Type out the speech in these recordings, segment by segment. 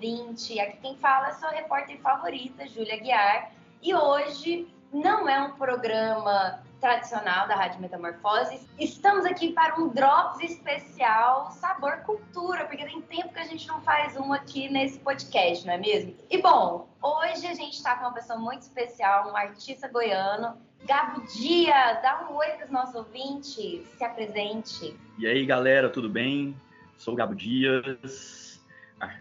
Ouvinte. Aqui quem fala é sua repórter favorita, Júlia Guiar. E hoje não é um programa tradicional da Rádio Metamorfose. Estamos aqui para um Drops especial Sabor Cultura, porque tem tempo que a gente não faz um aqui nesse podcast, não é mesmo? E bom, hoje a gente está com uma pessoa muito especial, um artista goiano, Gabo Dias. Dá um oi para os nossos ouvintes, se apresente. E aí, galera, tudo bem? Sou o Gabo Dias,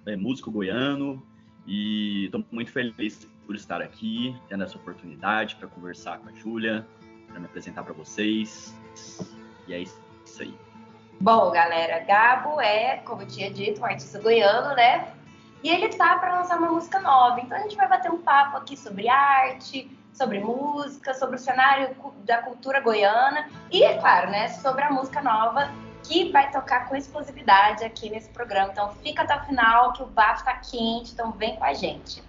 é músico goiano, e estou muito feliz por estar aqui, tendo essa oportunidade para conversar com a Júlia, para me apresentar para vocês. E é isso aí. Bom, galera, Gabo é, como eu tinha dito, um artista goiano, né? E ele tá para lançar uma música nova. Então a gente vai bater um papo aqui sobre arte, sobre música, sobre o cenário da cultura goiana e, é claro, né, sobre a música nova que vai tocar com exclusividade aqui nesse programa. Então fica até o final que o bafo tá quente, então vem com a gente.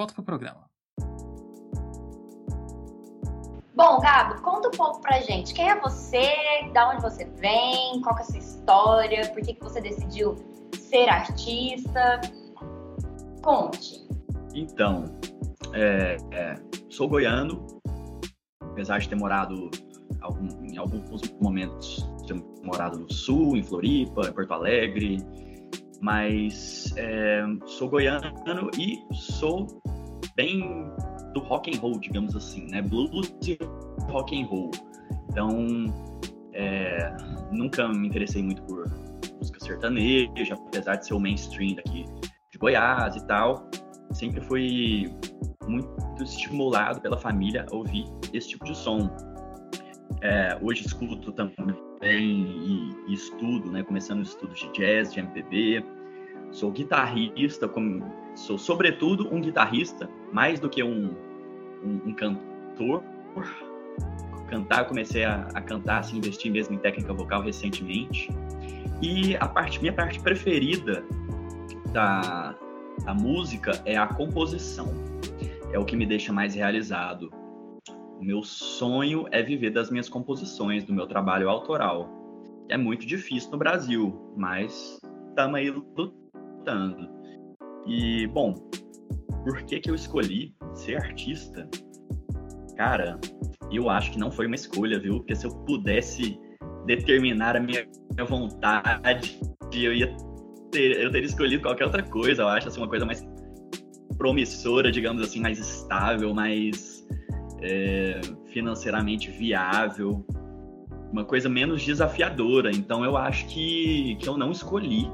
volta para o programa. Bom, Gabo, conta um pouco pra gente. Quem é você? Da onde você vem? Qual é a sua história? Por que, que você decidiu ser artista? Conte. Então, é, é, sou goiano, apesar de ter morado algum, em alguns momentos ter morado no Sul, em Floripa, em Porto Alegre, mas é, sou goiano e sou bem do rock and roll, digamos assim, né? Blues e rock and roll. Então, é, nunca me interessei muito por música sertaneja, apesar de ser o mainstream daqui de Goiás e tal. Sempre fui muito estimulado pela família a ouvir esse tipo de som. É, hoje escuto também e, e, estudo, né? Começando estudos de jazz, de MPB. Sou guitarrista, como, sou sobretudo um guitarrista, mais do que um, um, um cantor. Cantar, comecei a, a, cantar, assim, investir mesmo em técnica vocal recentemente. E a parte, minha parte preferida da, da música é a composição. É o que me deixa mais realizado o meu sonho é viver das minhas composições, do meu trabalho autoral. É muito difícil no Brasil, mas estamos aí lutando. E, bom, por que, que eu escolhi ser artista? Cara, eu acho que não foi uma escolha, viu? Porque se eu pudesse determinar a minha, vontade, eu ia ter, eu teria escolhido qualquer outra coisa. Eu acho assim, uma coisa mais promissora, digamos assim, mais estável, mais é, financeiramente viável, uma coisa menos desafiadora. Então eu acho que, que eu não escolhi.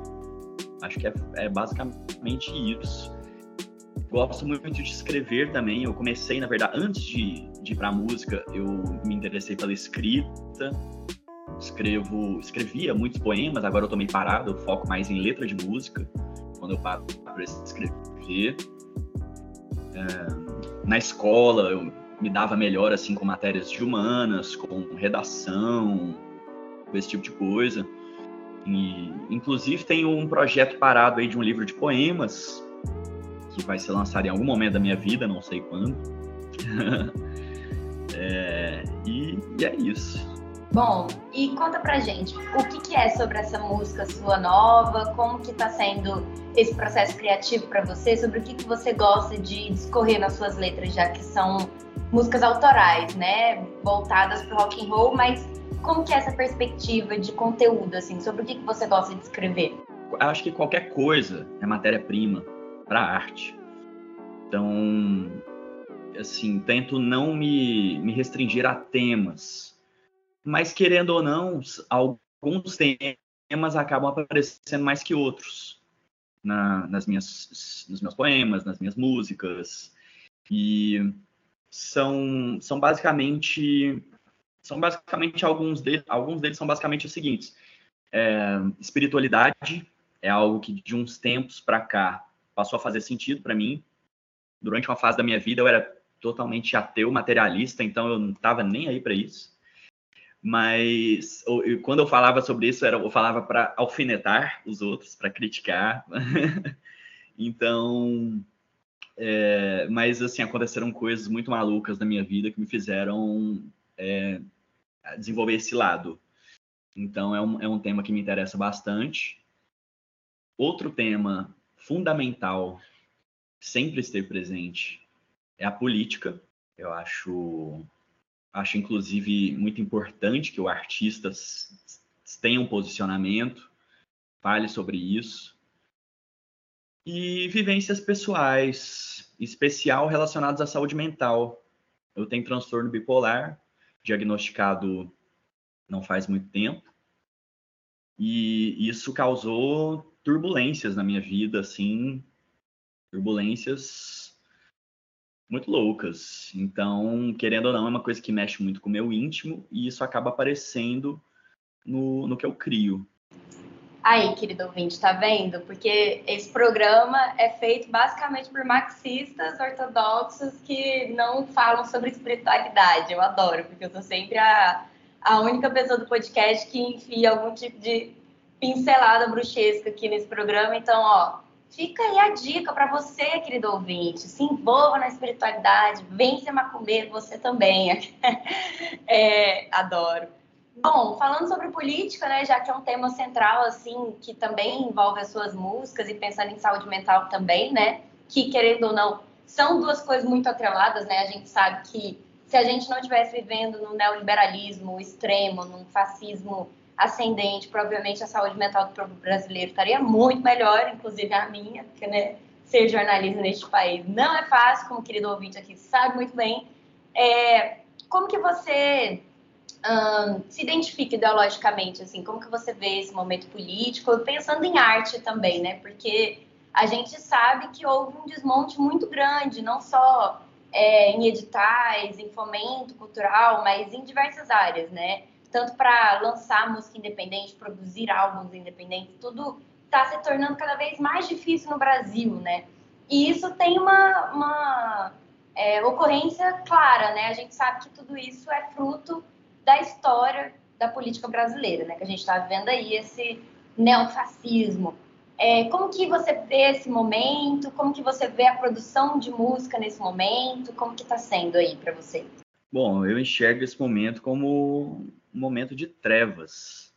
Acho que é, é basicamente isso. Gosto muito de escrever também. Eu comecei, na verdade, antes de, de ir para música, eu me interessei pela escrita. Escrevo, escrevia muitos poemas, agora eu tô meio parado, eu foco mais em letra de música, quando eu paro para escrever. É, na escola, eu me dava melhor assim com matérias de humanas, com redação, com esse tipo de coisa. E, inclusive tem um projeto parado aí de um livro de poemas que vai ser lançado em algum momento da minha vida, não sei quando. é, e, e, é isso. Bom, e conta pra gente, o que, que é sobre essa música sua nova? Como que tá sendo esse processo criativo para você? Sobre o que, que você gosta de discorrer nas suas letras, já que são músicas autorais, né, voltadas para rock and roll, mas como que é essa perspectiva de conteúdo, assim, sobre o que, que você gosta de escrever? acho que qualquer coisa é matéria-prima para arte. Então, assim, tento não me, me restringir a temas. Mas, querendo ou não, alguns temas acabam aparecendo mais que outros na, nas minhas, nos meus poemas, nas minhas músicas. E são, são basicamente são basicamente alguns deles, alguns deles são basicamente os seguintes: é, espiritualidade é algo que de uns tempos para cá passou a fazer sentido para mim. Durante uma fase da minha vida eu era totalmente ateu, materialista, então eu não estava nem aí para isso. Mas eu, quando eu falava sobre isso, era, eu falava para alfinetar os outros, para criticar. então, é, mas assim aconteceram coisas muito malucas na minha vida que me fizeram é, desenvolver esse lado. Então é um, é um tema que me interessa bastante. Outro tema fundamental sempre esteve presente é a política. Eu acho, acho inclusive muito importante que o artista tenha um posicionamento, fale sobre isso. E vivências pessoais, especial relacionadas à saúde mental. Eu tenho transtorno bipolar, diagnosticado não faz muito tempo. E isso causou turbulências na minha vida, assim, turbulências muito loucas. Então, querendo ou não, é uma coisa que mexe muito com o meu íntimo e isso acaba aparecendo no, no que eu crio. Aí, querido ouvinte, tá vendo? Porque esse programa é feito basicamente por marxistas ortodoxos que não falam sobre espiritualidade. Eu adoro, porque eu sou sempre a, a única pessoa do podcast que enfia algum tipo de pincelada bruxesca aqui nesse programa. Então, ó, fica aí a dica para você, querido ouvinte. Se envolva na espiritualidade, vem ser macumbeiro, você também. é, adoro. Bom, falando sobre política, né, já que é um tema central, assim, que também envolve as suas músicas e pensando em saúde mental também, né, que querendo ou não, são duas coisas muito atreladas, né, a gente sabe que se a gente não estivesse vivendo no neoliberalismo extremo, num fascismo ascendente, provavelmente a saúde mental do povo brasileiro estaria muito melhor, inclusive a minha, porque, né, ser jornalista neste país não é fácil, como o querido ouvinte aqui sabe muito bem. É, como que você um, se identifica ideologicamente, assim, como que você vê esse momento político, pensando em arte também, né? Porque a gente sabe que houve um desmonte muito grande, não só é, em editais, em fomento cultural, mas em diversas áreas, né? Tanto para lançar música independente, produzir álbuns independentes, tudo está se tornando cada vez mais difícil no Brasil, né? E isso tem uma, uma é, ocorrência clara, né? A gente sabe que tudo isso é fruto da história da política brasileira, né? Que a gente está vivendo aí esse neofascismo. É, como que você vê esse momento? Como que você vê a produção de música nesse momento? Como que está sendo aí para você? Bom, eu enxergo esse momento como um momento de trevas,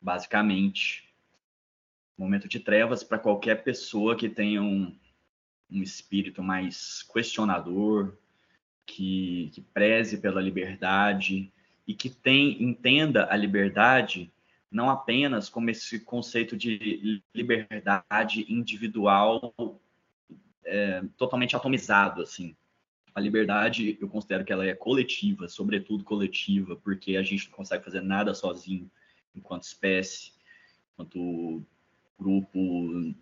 basicamente. Um momento de trevas para qualquer pessoa que tenha um, um espírito mais questionador, que, que preze pela liberdade, e que tem, entenda a liberdade não apenas como esse conceito de liberdade individual é, totalmente atomizado, assim. A liberdade, eu considero que ela é coletiva, sobretudo coletiva, porque a gente não consegue fazer nada sozinho enquanto espécie, enquanto grupo,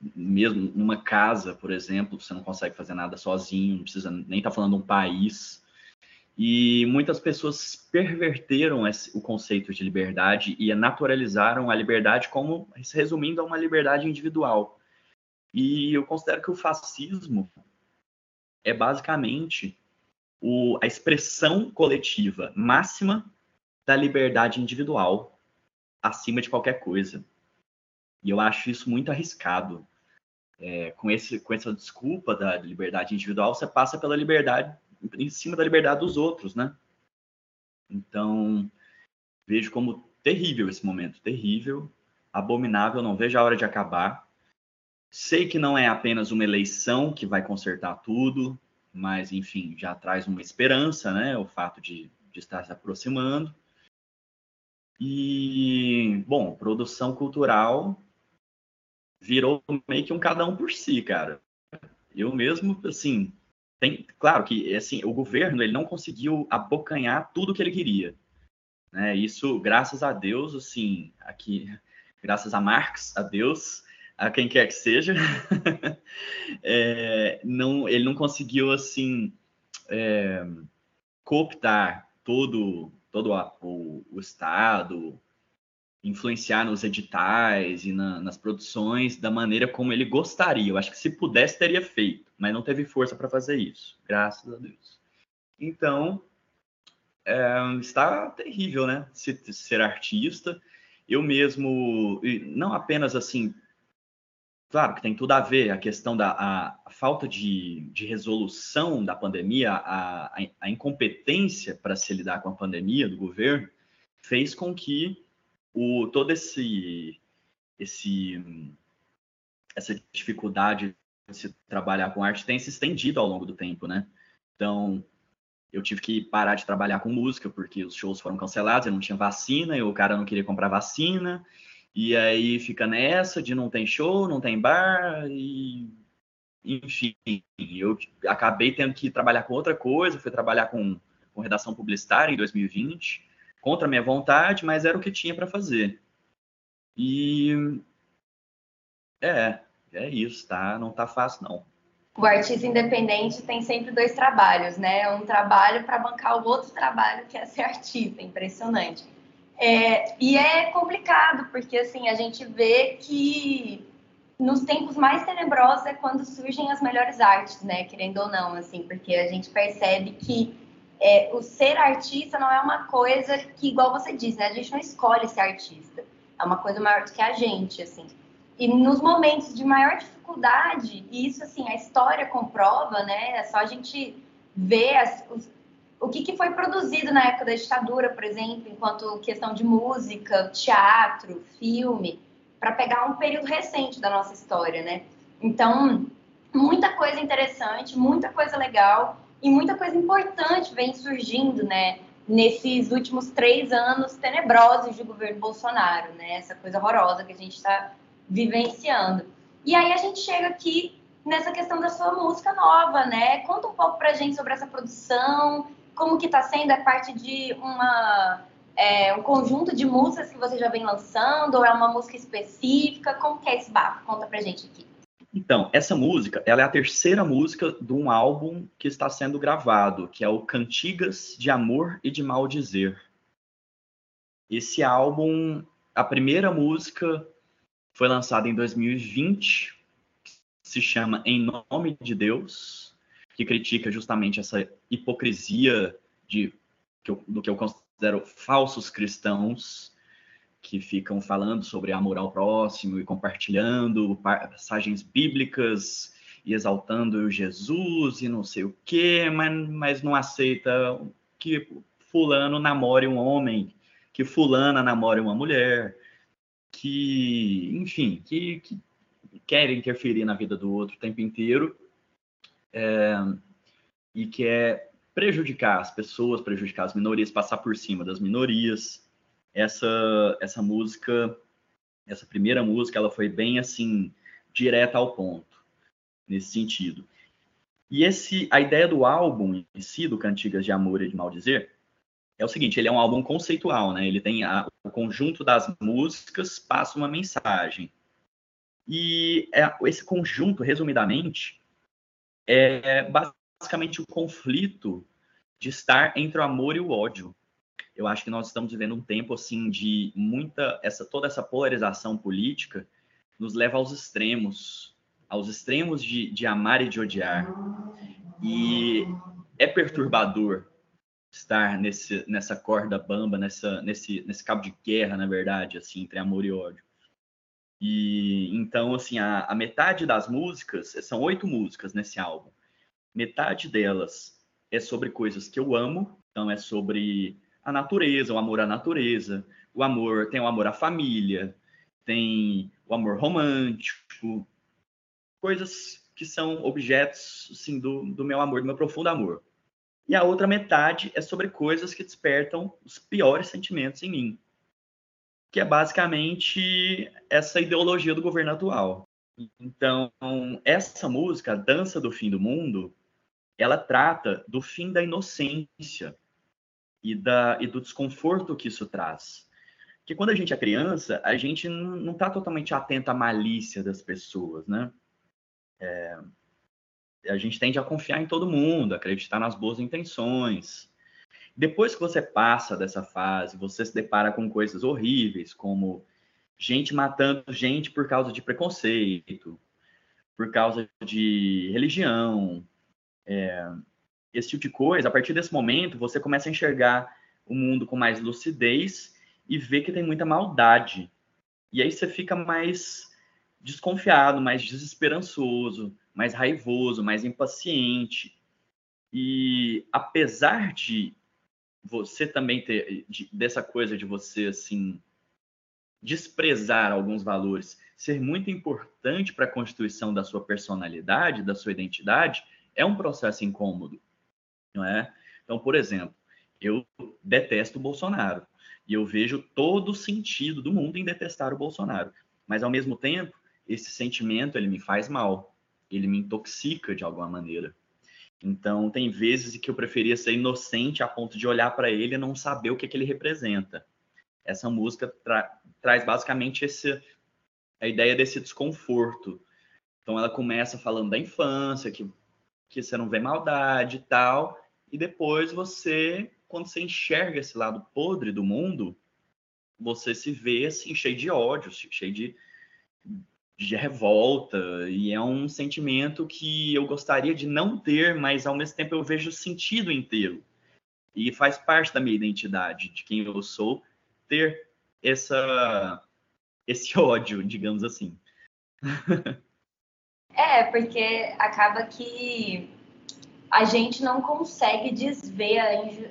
mesmo numa casa, por exemplo, você não consegue fazer nada sozinho, não precisa nem estar tá falando um país, e muitas pessoas perverteram esse, o conceito de liberdade e naturalizaram a liberdade como resumindo a uma liberdade individual. E eu considero que o fascismo é basicamente o, a expressão coletiva máxima da liberdade individual acima de qualquer coisa. E eu acho isso muito arriscado. É, com, esse, com essa desculpa da liberdade individual, você passa pela liberdade em cima da liberdade dos outros, né? Então, vejo como terrível esse momento, terrível, abominável, não vejo a hora de acabar. Sei que não é apenas uma eleição que vai consertar tudo, mas, enfim, já traz uma esperança, né? O fato de, de estar se aproximando. E, bom, produção cultural virou meio que um cada um por si, cara. Eu mesmo, assim, tem, claro que assim, o governo ele não conseguiu abocanhar tudo que ele queria. Né? Isso, graças a Deus, assim, aqui, graças a Marx, a Deus, a quem quer que seja, é, não, ele não conseguiu assim é, cooptar todo, todo a, o, o Estado, influenciar nos editais e na, nas produções da maneira como ele gostaria. Eu acho que se pudesse teria feito, mas não teve força para fazer isso, graças a Deus. Então é, está terrível, né? Ser, ser artista. Eu mesmo, não apenas assim, claro que tem tudo a ver a questão da a, falta de, de, resolução da pandemia, a, a incompetência para se lidar com a pandemia do governo, fez com que o, todo esse, esse essa dificuldade de se trabalhar com arte tem se estendido ao longo do tempo, né? Então, eu tive que parar de trabalhar com música porque os shows foram cancelados, eu não tinha vacina, e o cara não queria comprar vacina, e aí fica nessa de não tem show, não tem bar, e enfim, eu acabei tendo que trabalhar com outra coisa, fui trabalhar com, com redação publicitária em 2020, contra minha vontade, mas era o que tinha para fazer. E é, é isso, tá? Não tá fácil não. O artista independente tem sempre dois trabalhos, né? Um trabalho para bancar o outro trabalho que é ser artista, impressionante. É, e é complicado porque assim a gente vê que nos tempos mais tenebrosos é quando surgem as melhores artes, né? Querendo ou não, assim, porque a gente percebe que é, o ser artista não é uma coisa que, igual você diz, né? A gente não escolhe ser artista. É uma coisa maior do que a gente, assim. E nos momentos de maior dificuldade, e isso, assim, a história comprova, né? É só a gente ver as, os, o que, que foi produzido na época da ditadura, por exemplo, enquanto questão de música, teatro, filme, para pegar um período recente da nossa história, né? Então, muita coisa interessante, muita coisa legal e muita coisa importante vem surgindo, né, nesses últimos três anos tenebrosos de governo Bolsonaro, né, essa coisa horrorosa que a gente está vivenciando. E aí a gente chega aqui nessa questão da sua música nova, né? Conta um pouco pra gente sobre essa produção, como que tá sendo a parte de uma é, um conjunto de músicas que você já vem lançando, ou é uma música específica? Como que é esse bafo? Conta pra gente aqui. Então, essa música, ela é a terceira música de um álbum que está sendo gravado, que é o Cantigas de Amor e de Maldizer. Esse álbum, a primeira música foi lançada em 2020, se chama Em Nome de Deus, que critica justamente essa hipocrisia de, do que eu considero falsos cristãos, que ficam falando sobre amor ao próximo e compartilhando passagens bíblicas e exaltando Jesus e não sei o quê, mas, mas não aceita que fulano namore um homem, que fulana namore uma mulher, que, enfim, que, que quer interferir na vida do outro o tempo inteiro é, e quer prejudicar as pessoas, prejudicar as minorias, passar por cima das minorias essa essa música, essa primeira música, ela foi bem assim direta ao ponto nesse sentido. E esse a ideia do álbum em si, do Cantigas de Amor e de Maldizer, é o seguinte, ele é um álbum conceitual, né? Ele tem a, o conjunto das músicas passa uma mensagem. E é, esse conjunto, resumidamente, é basicamente o conflito de estar entre o amor e o ódio eu acho que nós estamos vivendo um tempo assim de muita essa toda essa polarização política nos leva aos extremos, aos extremos de, de amar e de odiar. E é perturbador estar nesse, nessa corda bamba, nessa, nesse, nesse cabo de guerra, na verdade, assim, entre amor e ódio. E então, assim, a, a metade das músicas, são oito músicas nesse álbum. Metade delas é sobre coisas que eu amo, então é sobre a natureza, o amor à natureza, o amor, tem o amor à família, tem o amor romântico, coisas que são objetos, assim, do, do meu amor, do meu profundo amor. E a outra metade é sobre coisas que despertam os piores sentimentos em mim, que é basicamente essa ideologia do governo atual. Então, essa música, Dança do Fim do Mundo, ela trata do fim da inocência e, da, e do desconforto que isso traz. Porque quando a gente é criança, a gente não está totalmente atento à malícia das pessoas, né? É, a gente tende a confiar em todo mundo, acreditar nas boas intenções. Depois que você passa dessa fase, você se depara com coisas horríveis, como gente matando gente por causa de preconceito, por causa de religião, é, esse tipo de coisa. A partir desse momento, você começa a enxergar o mundo com mais lucidez e vê que tem muita maldade. E aí você fica mais desconfiado, mais desesperançoso, mais raivoso, mais impaciente. E apesar de você também ter de, dessa coisa de você assim desprezar alguns valores, ser muito importante para a constituição da sua personalidade, da sua identidade, é um processo incômodo, não é? Então, por exemplo, eu detesto o Bolsonaro e eu vejo todo o sentido do mundo em detestar o Bolsonaro, mas ao mesmo tempo, esse sentimento ele me faz mal, ele me intoxica de alguma maneira. Então, tem vezes que eu preferia ser inocente a ponto de olhar para ele e não saber o que, que ele representa. Essa música tra traz basicamente esse, a ideia desse desconforto. Então, ela começa falando da infância, que, que você não vê maldade e tal, e depois você, quando você enxerga esse lado podre do mundo, você se vê assim, cheio de ódio, cheio de, de revolta, e é um sentimento que eu gostaria de não ter, mas ao mesmo tempo eu vejo sentido inteiro. E faz parte da minha identidade, de quem eu sou, ter essa, esse ódio, digamos assim. é, porque acaba que a gente não consegue desver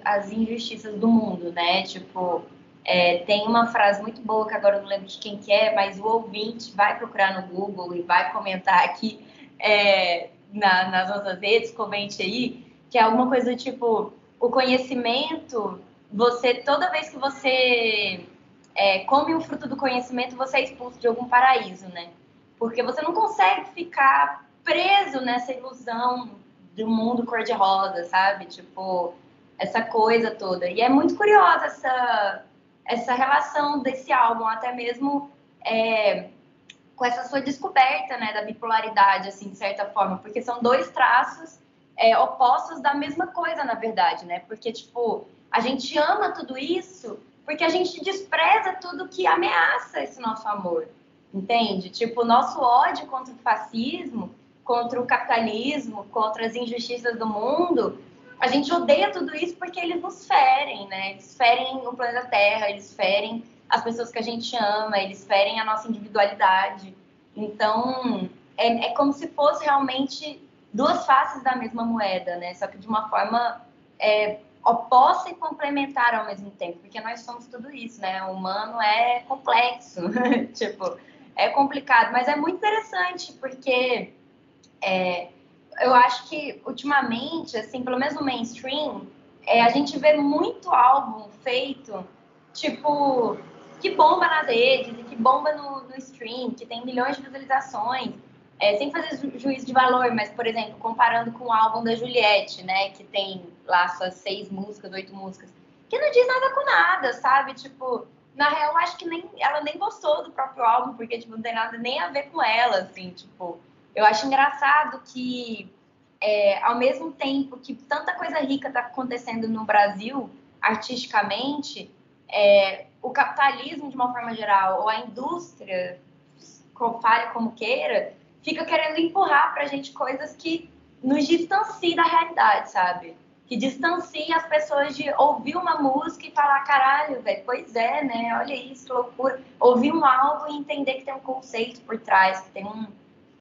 as injustiças do mundo, né? Tipo, é, tem uma frase muito boa que agora eu não lembro de quem que é, mas o ouvinte vai procurar no Google e vai comentar aqui é, na, nas nossas redes, comente aí, que é alguma coisa tipo, o conhecimento, você, toda vez que você é, come o fruto do conhecimento, você é expulso de algum paraíso, né? Porque você não consegue ficar preso nessa ilusão do mundo cor-de-rosa, sabe? Tipo, essa coisa toda. E é muito curiosa essa, essa relação desse álbum, até mesmo é, com essa sua descoberta, né, da bipolaridade, assim, de certa forma, porque são dois traços é, opostos da mesma coisa, na verdade, né? Porque, tipo, a gente ama tudo isso porque a gente despreza tudo que ameaça esse nosso amor, entende? Tipo, o nosso ódio contra o fascismo, contra o capitalismo, contra as injustiças do mundo, a gente odeia tudo isso porque eles nos ferem, né? Eles ferem o planeta Terra, eles ferem as pessoas que a gente ama, eles ferem a nossa individualidade. Então, é, é como se fosse realmente duas faces da mesma moeda, né? Só que de uma forma é, oposta e complementar ao mesmo tempo, porque nós somos tudo isso, né? O humano é complexo, tipo, é complicado, mas é muito interessante, porque é, eu acho que ultimamente, assim, pelo menos no mainstream, é, a gente vê muito álbum feito, tipo, que bomba nas redes, que bomba no, no stream, que tem milhões de visualizações, é, sem fazer ju juízo de valor, mas, por exemplo, comparando com o álbum da Juliette, né, que tem lá suas seis músicas, oito músicas, que não diz nada com nada, sabe? Tipo, na real, acho que nem, ela nem gostou do próprio álbum, porque, tipo, não tem nada nem a ver com ela, assim, tipo. Eu acho engraçado que, é, ao mesmo tempo que tanta coisa rica está acontecendo no Brasil, artisticamente, é, o capitalismo, de uma forma geral, ou a indústria, fale como queira, fica querendo empurrar pra gente coisas que nos distanciam da realidade, sabe? Que distancia as pessoas de ouvir uma música e falar, caralho, velho, pois é, né? Olha isso, loucura. Ouvir um álbum e entender que tem um conceito por trás, que tem um,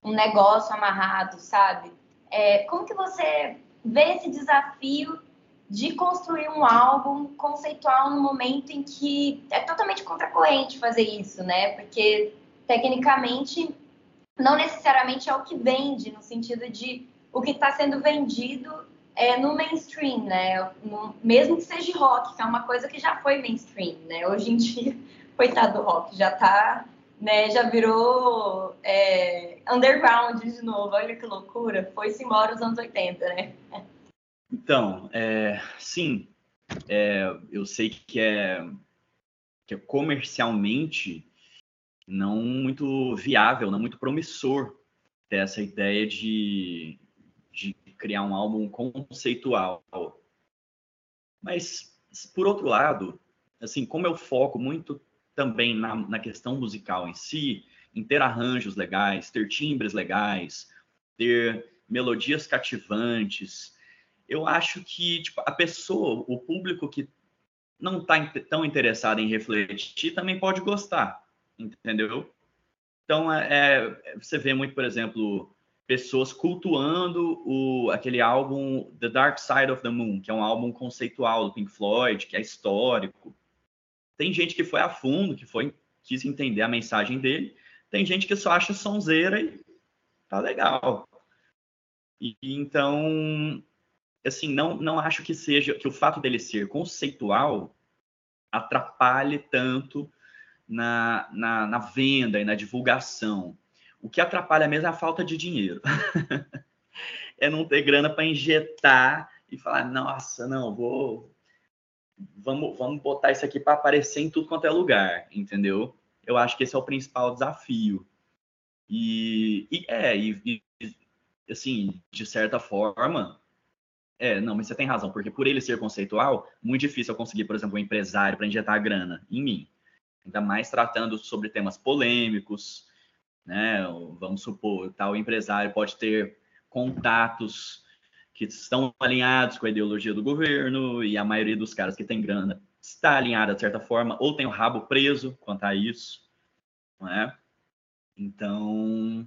um negócio amarrado, sabe? É, como que você vê esse desafio de construir um álbum conceitual no momento em que é totalmente contracorrente fazer isso, né? Porque tecnicamente não necessariamente é o que vende, no sentido de o que está sendo vendido é, no mainstream, né? No, mesmo que seja rock, que é uma coisa que já foi mainstream, né? Hoje em dia, coitado do rock, já está né? Já virou é, underground de novo. Olha que loucura. Foi-se embora os anos 80, né? Então, é, sim, é, eu sei que é, que é comercialmente não muito viável, não muito promissor ter essa ideia de, de criar um álbum conceitual. Mas, por outro lado, assim, como eu foco muito também na, na questão musical em si, em ter arranjos legais, ter timbres legais, ter melodias cativantes, eu acho que tipo, a pessoa, o público que não está tão interessado em refletir também pode gostar, entendeu? Então, é, é, você vê muito, por exemplo, pessoas cultuando o, aquele álbum The Dark Side of the Moon, que é um álbum conceitual do Pink Floyd, que é histórico. Tem gente que foi a fundo, que foi quis entender a mensagem dele. Tem gente que só acha sonzeira e tá legal. E, então, assim, não, não acho que seja que o fato dele ser conceitual atrapalhe tanto na, na, na venda e na divulgação. O que atrapalha mesmo é a falta de dinheiro. é não ter grana para injetar e falar, nossa, não, vou. Vamos, vamos botar isso aqui para aparecer em tudo quanto é lugar, entendeu? Eu acho que esse é o principal desafio. E, e é, e, e assim, de certa forma, é, não, mas você tem razão, porque por ele ser conceitual, muito difícil eu conseguir, por exemplo, um empresário para injetar grana em mim. Ainda mais tratando sobre temas polêmicos, né? Vamos supor, tal empresário pode ter contatos que estão alinhados com a ideologia do governo e a maioria dos caras que tem grana está alinhada de certa forma ou tem o rabo preso quanto a isso, não é? Então,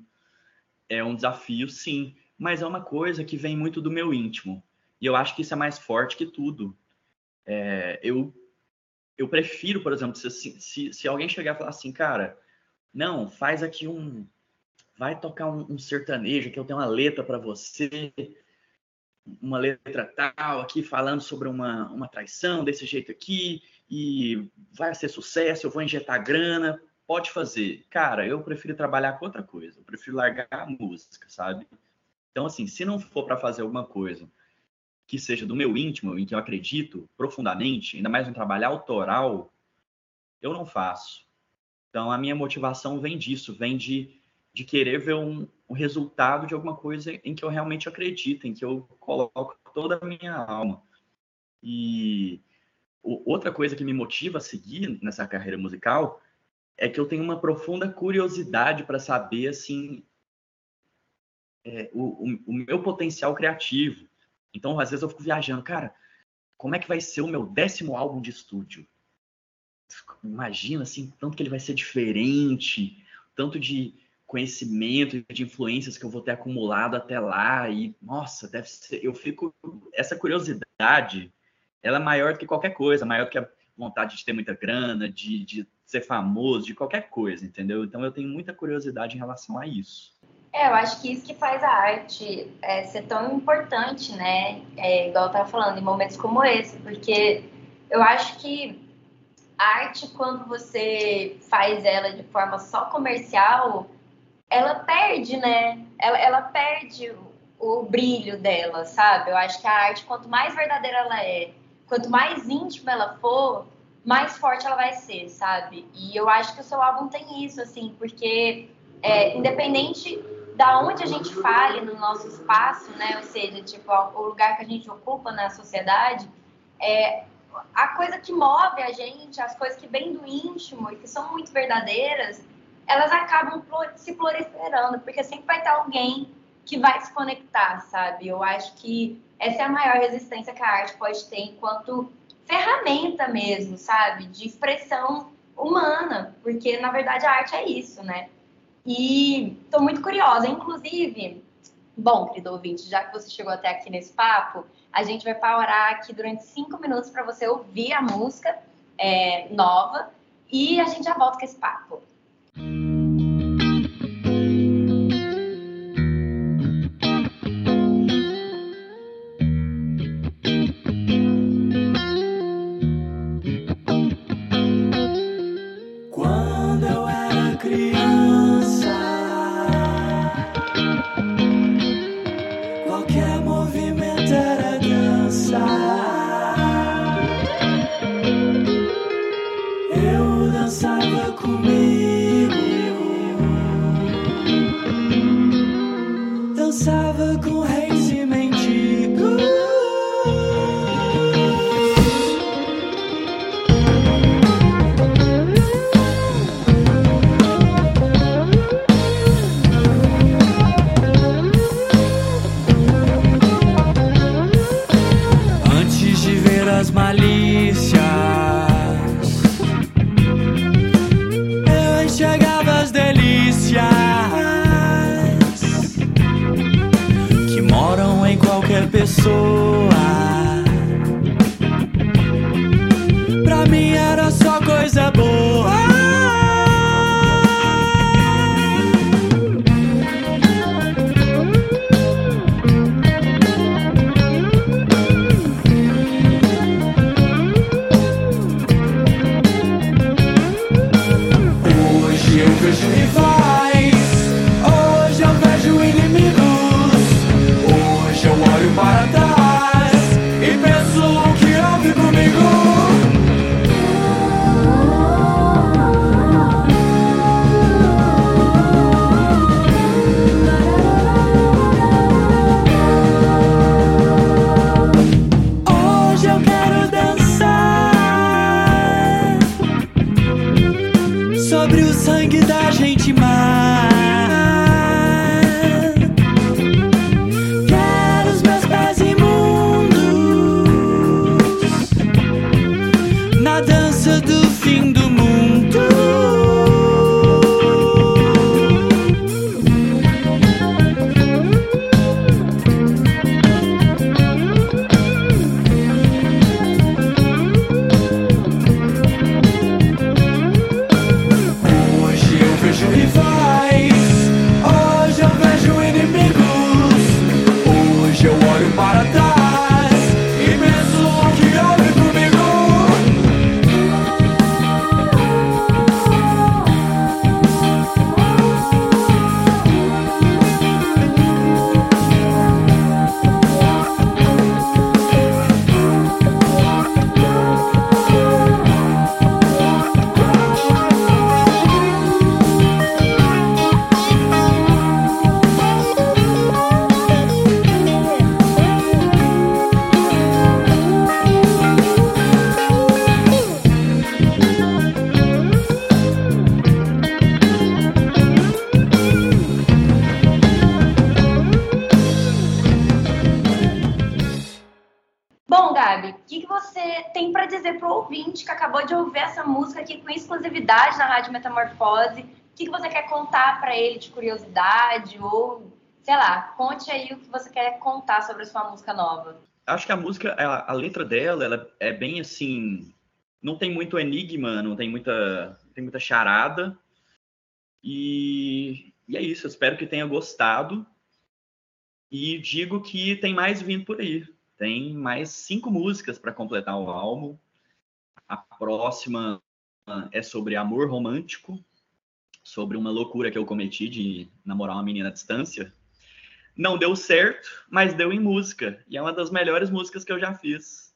é um desafio, sim, mas é uma coisa que vem muito do meu íntimo. E eu acho que isso é mais forte que tudo. É, eu, eu prefiro, por exemplo, se, se, se alguém chegar e falar assim, cara, não, faz aqui um. Vai tocar um, um sertanejo, que eu tenho uma letra para você, uma letra tal, aqui falando sobre uma, uma traição desse jeito aqui, e vai ser sucesso, eu vou injetar grana, pode fazer. Cara, eu prefiro trabalhar com outra coisa, eu prefiro largar a música, sabe? Então, assim, se não for para fazer alguma coisa que seja do meu íntimo, em que eu acredito profundamente, ainda mais um trabalho autoral, eu não faço. Então, a minha motivação vem disso, vem de, de querer ver um, um resultado de alguma coisa em que eu realmente acredito, em que eu coloco toda a minha alma. E outra coisa que me motiva a seguir nessa carreira musical é que eu tenho uma profunda curiosidade para saber, assim, é, o, o, o meu potencial criativo então, às vezes eu fico viajando, cara, como é que vai ser o meu décimo álbum de estúdio? Imagina, assim, tanto que ele vai ser diferente, tanto de conhecimento de influências que eu vou ter acumulado até lá e nossa, deve ser, eu fico essa curiosidade, ela é maior do que qualquer coisa, maior do que a vontade de ter muita grana, de, de ser famoso, de qualquer coisa, entendeu? Então eu tenho muita curiosidade em relação a isso. É, eu acho que isso que faz a arte é, ser tão importante, né? É, igual eu tava falando, em momentos como esse, porque eu acho que arte, quando você faz ela de forma só comercial, ela perde, né? Ela, ela perde o, o brilho dela, sabe? Eu acho que a arte, quanto mais verdadeira ela é, quanto mais íntima ela for, mais forte ela vai ser, sabe? E eu acho que o seu álbum tem isso, assim, porque é, independente da onde a gente fale no nosso espaço, né? Ou seja, tipo, o lugar que a gente ocupa na sociedade, é a coisa que move a gente, as coisas que vêm do íntimo e que são muito verdadeiras, elas acabam se proliferando, porque sempre vai ter alguém que vai se conectar, sabe? Eu acho que essa é a maior resistência que a arte pode ter enquanto ferramenta mesmo, sabe? De expressão humana, porque na verdade a arte é isso, né? E estou muito curiosa. Inclusive, bom, querido ouvinte, já que você chegou até aqui nesse papo, a gente vai parar aqui durante cinco minutos para você ouvir a música é, nova e a gente já volta com esse papo. Qualquer contar para ele de curiosidade ou, sei lá, conte aí o que você quer contar sobre a sua música nova. Acho que a música, a, a letra dela, ela é bem assim. Não tem muito enigma, não tem muita, não tem muita charada. E, e é isso, eu espero que tenha gostado. E digo que tem mais vindo por aí. Tem mais cinco músicas para completar o álbum. A próxima é sobre amor romântico, sobre uma loucura que eu cometi de namorar uma menina à distância. Não deu certo, mas deu em música. E é uma das melhores músicas que eu já fiz.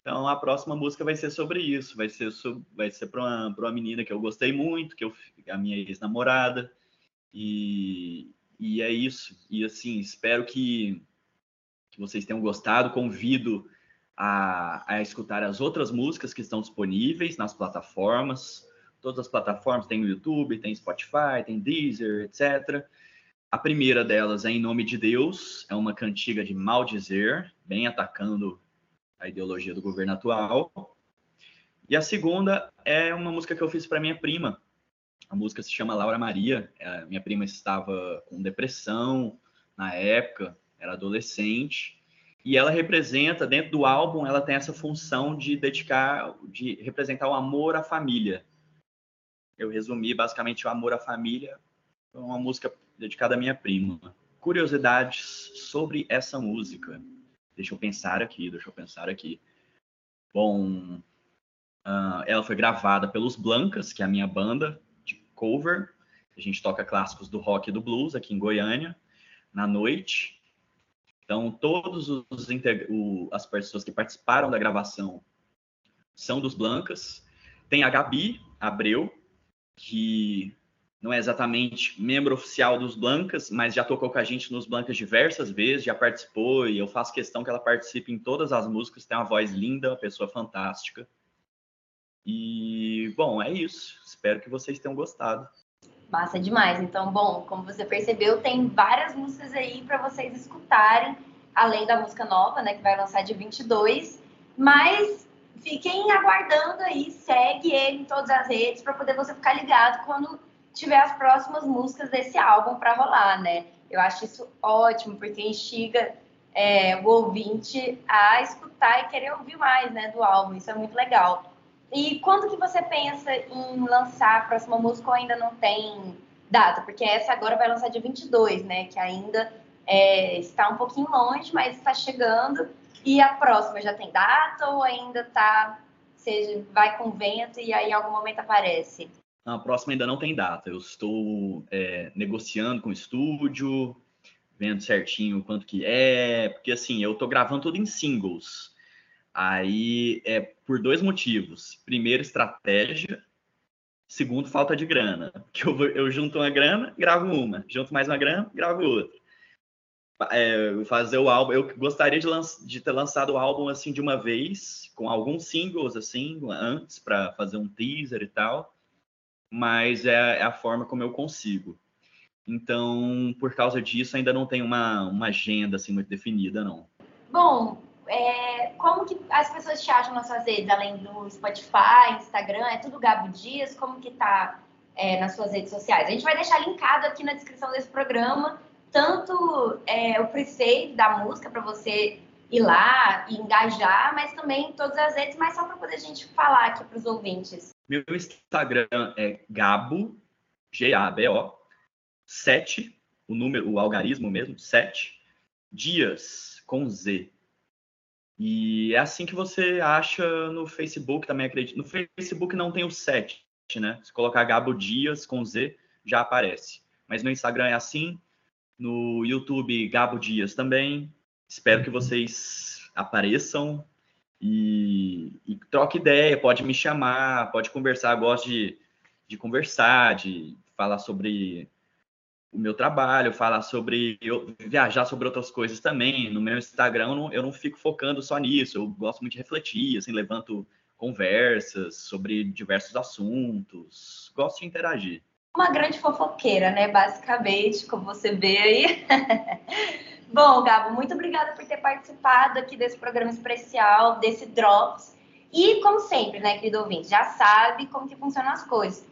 Então a próxima música vai ser sobre isso. Vai ser, sobre, vai ser para uma, uma menina que eu gostei muito, que eu, a minha ex-namorada. E, e é isso. E assim, espero que, que vocês tenham gostado. Convido a, a escutar as outras músicas que estão disponíveis nas plataformas. Todas as plataformas tem o YouTube, tem Spotify, tem Deezer, etc. A primeira delas é Em Nome de Deus, é uma cantiga de maldizer, bem atacando a ideologia do governo atual. E a segunda é uma música que eu fiz para minha prima. A música se chama Laura Maria. É, minha prima estava com depressão na época, era adolescente. E ela representa, dentro do álbum, ela tem essa função de dedicar, de representar o amor à família. Eu resumi basicamente o amor à família, uma música dedicada à minha prima. Curiosidades sobre essa música. Deixa eu pensar aqui, deixa eu pensar aqui. Bom, uh, ela foi gravada pelos Blancas, que é a minha banda de cover. A gente toca clássicos do rock e do blues aqui em Goiânia, na noite. Então, todos os o, as pessoas que participaram da gravação são dos Blancas. Tem a Gabi Abreu, que não é exatamente membro oficial dos Blancas, mas já tocou com a gente nos Blancas diversas vezes, já participou e eu faço questão que ela participe em todas as músicas. Tem uma voz linda, uma pessoa fantástica. E, bom, é isso. Espero que vocês tenham gostado. Massa demais. Então, bom, como você percebeu, tem várias músicas aí para vocês escutarem, além da música nova, né, que vai lançar de 22. Mas fiquem aguardando aí, segue ele em todas as redes para poder você ficar ligado quando tiver as próximas músicas desse álbum para rolar, né? Eu acho isso ótimo, porque instiga é, o ouvinte a escutar e querer ouvir mais né, do álbum. Isso é muito legal. E quando que você pensa em lançar a próxima música ou ainda não tem data? Porque essa agora vai lançar dia 22, né? Que ainda é, está um pouquinho longe, mas está chegando. E a próxima já tem data ou ainda tá, seja, vai com vento e aí em algum momento aparece? A próxima ainda não tem data. Eu estou é, negociando com o estúdio, vendo certinho quanto que é, porque assim, eu estou gravando tudo em singles. Aí é por dois motivos. Primeiro, estratégia. Segundo, falta de grana. Que eu, eu junto uma grana, gravo uma. Junto mais uma grana, gravo outra. É, fazer o álbum. Eu gostaria de, de, ter lançado o álbum assim de uma vez, com alguns singles assim, antes, para fazer um teaser e tal. Mas é, é, a forma como eu consigo. Então, por causa disso, ainda não tem uma, uma agenda assim muito definida, não. Bom, é, como que as pessoas te acham nas suas redes, além do Spotify, Instagram, é tudo Gabo Dias, como que tá é, nas suas redes sociais? A gente vai deixar linkado aqui na descrição desse programa, tanto é, o pre-save da música para você ir lá e engajar, mas também todas as redes, mas só para poder a gente falar aqui para os ouvintes. Meu Instagram é Gabo, G-A-B-O, 7, o número, o algarismo mesmo, 7, dias, com Z. E é assim que você acha no Facebook também, acredito. No Facebook não tem o 7, né? Se colocar Gabo Dias com Z, já aparece. Mas no Instagram é assim, no YouTube Gabo Dias também. Espero que vocês apareçam e, e troque ideia, pode me chamar, pode conversar, gosto de, de conversar, de falar sobre o meu trabalho, falar sobre eu viajar sobre outras coisas também. No meu Instagram eu não, eu não fico focando só nisso. Eu gosto muito de refletir, assim, levanto conversas sobre diversos assuntos. Gosto de interagir. Uma grande fofoqueira, né? Basicamente, como você vê aí. Bom, Gabo, muito obrigada por ter participado aqui desse programa especial, desse Drops. E, como sempre, né, querido ouvinte, já sabe como que funcionam as coisas.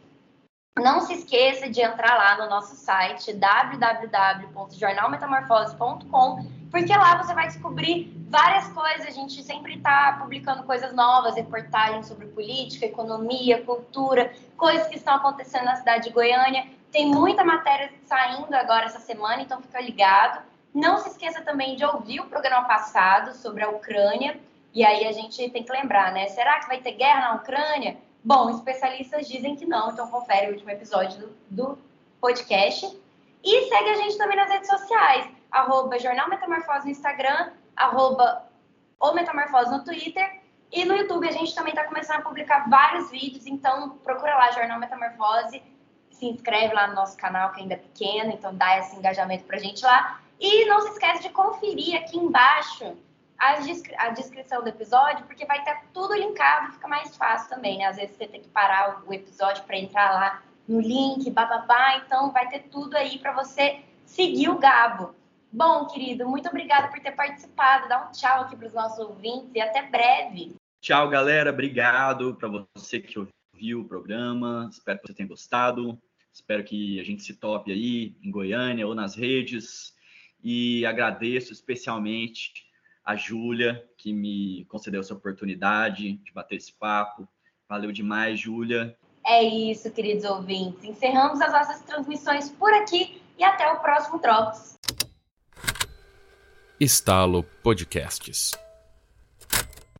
Não se esqueça de entrar lá no nosso site www.jornalmetamorfose.com, porque lá você vai descobrir várias coisas. A gente sempre está publicando coisas novas, reportagens sobre política, economia, cultura, coisas que estão acontecendo na cidade de Goiânia. Tem muita matéria saindo agora essa semana, então fica ligado. Não se esqueça também de ouvir o programa passado sobre a Ucrânia. E aí a gente tem que lembrar, né? Será que vai ter guerra na Ucrânia? Bom, especialistas dizem que não, então confere o último episódio do, do podcast. E segue a gente também nas redes sociais, arroba Jornal Metamorfose no Instagram, arroba o Metamorfose no Twitter. E no YouTube a gente também está começando a publicar vários vídeos, então procura lá Jornal Metamorfose, se inscreve lá no nosso canal que ainda é pequeno, então dá esse engajamento pra gente lá. E não se esquece de conferir aqui embaixo a, a, descrição do episódio, porque vai estar tudo linkado, fica mais fácil também, né? Às vezes você tem que parar o episódio para entrar lá no link, bababá, então vai ter tudo aí para você seguir o Gabo. Bom, querido, muito obrigada por ter participado. Dá um tchau aqui para os nossos ouvintes e até breve. Tchau, galera. Obrigado para você que ouviu o programa. Espero que você tenha gostado. Espero que a gente se tope aí em Goiânia ou nas redes. E agradeço especialmente a Júlia, que me concedeu essa oportunidade de bater esse papo. Valeu demais, Júlia. É isso, queridos ouvintes. Encerramos as nossas transmissões por aqui e até o próximo Drops. Estalo Podcasts.